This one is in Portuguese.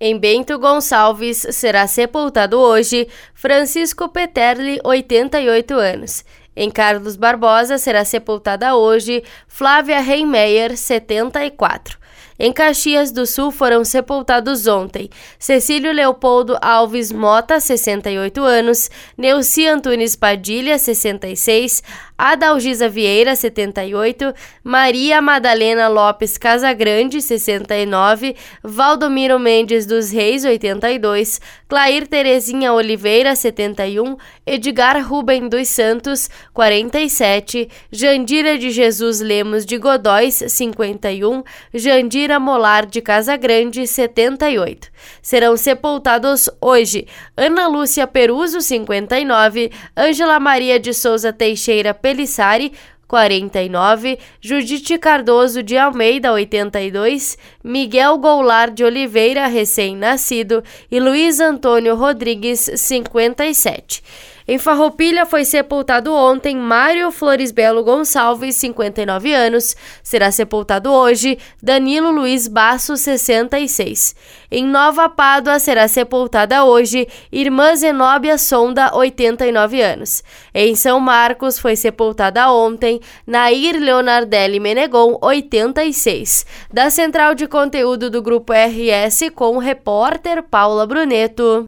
Em Bento Gonçalves será sepultado hoje Francisco Peterli, 88 anos. Em Carlos Barbosa será sepultada hoje Flávia Reimeyer, 74. Em Caxias do Sul foram sepultados ontem Cecílio Leopoldo Alves Mota, 68 anos, Neuci Antunes Padilha, 66, Adalgisa Vieira, 78, Maria Madalena Lopes Casagrande, 69, Valdomiro Mendes dos Reis, 82, Clair Terezinha Oliveira, 71, Edgar Ruben dos Santos, 47, Jandira de Jesus Lemos de Godóis, 51, Jandira Alzira Molar de Casa Grande, 78. Serão sepultados hoje Ana Lúcia Peruso, 59, Ângela Maria de Souza Teixeira Pelissari, 49, Judite Cardoso de Almeida, 82, Miguel Goulart de Oliveira, recém-nascido, e Luiz Antônio Rodrigues, 57. Em Farroupilha foi sepultado ontem Mário Floresbelo Gonçalves, 59 anos. Será sepultado hoje Danilo Luiz Basso, 66. Em Nova Pádua será sepultada hoje Irmã Zenóbia Sonda, 89 anos. Em São Marcos foi sepultada ontem Nair Leonardelli Menegon, 86. Da central de conteúdo do Grupo RS com o repórter Paula Bruneto.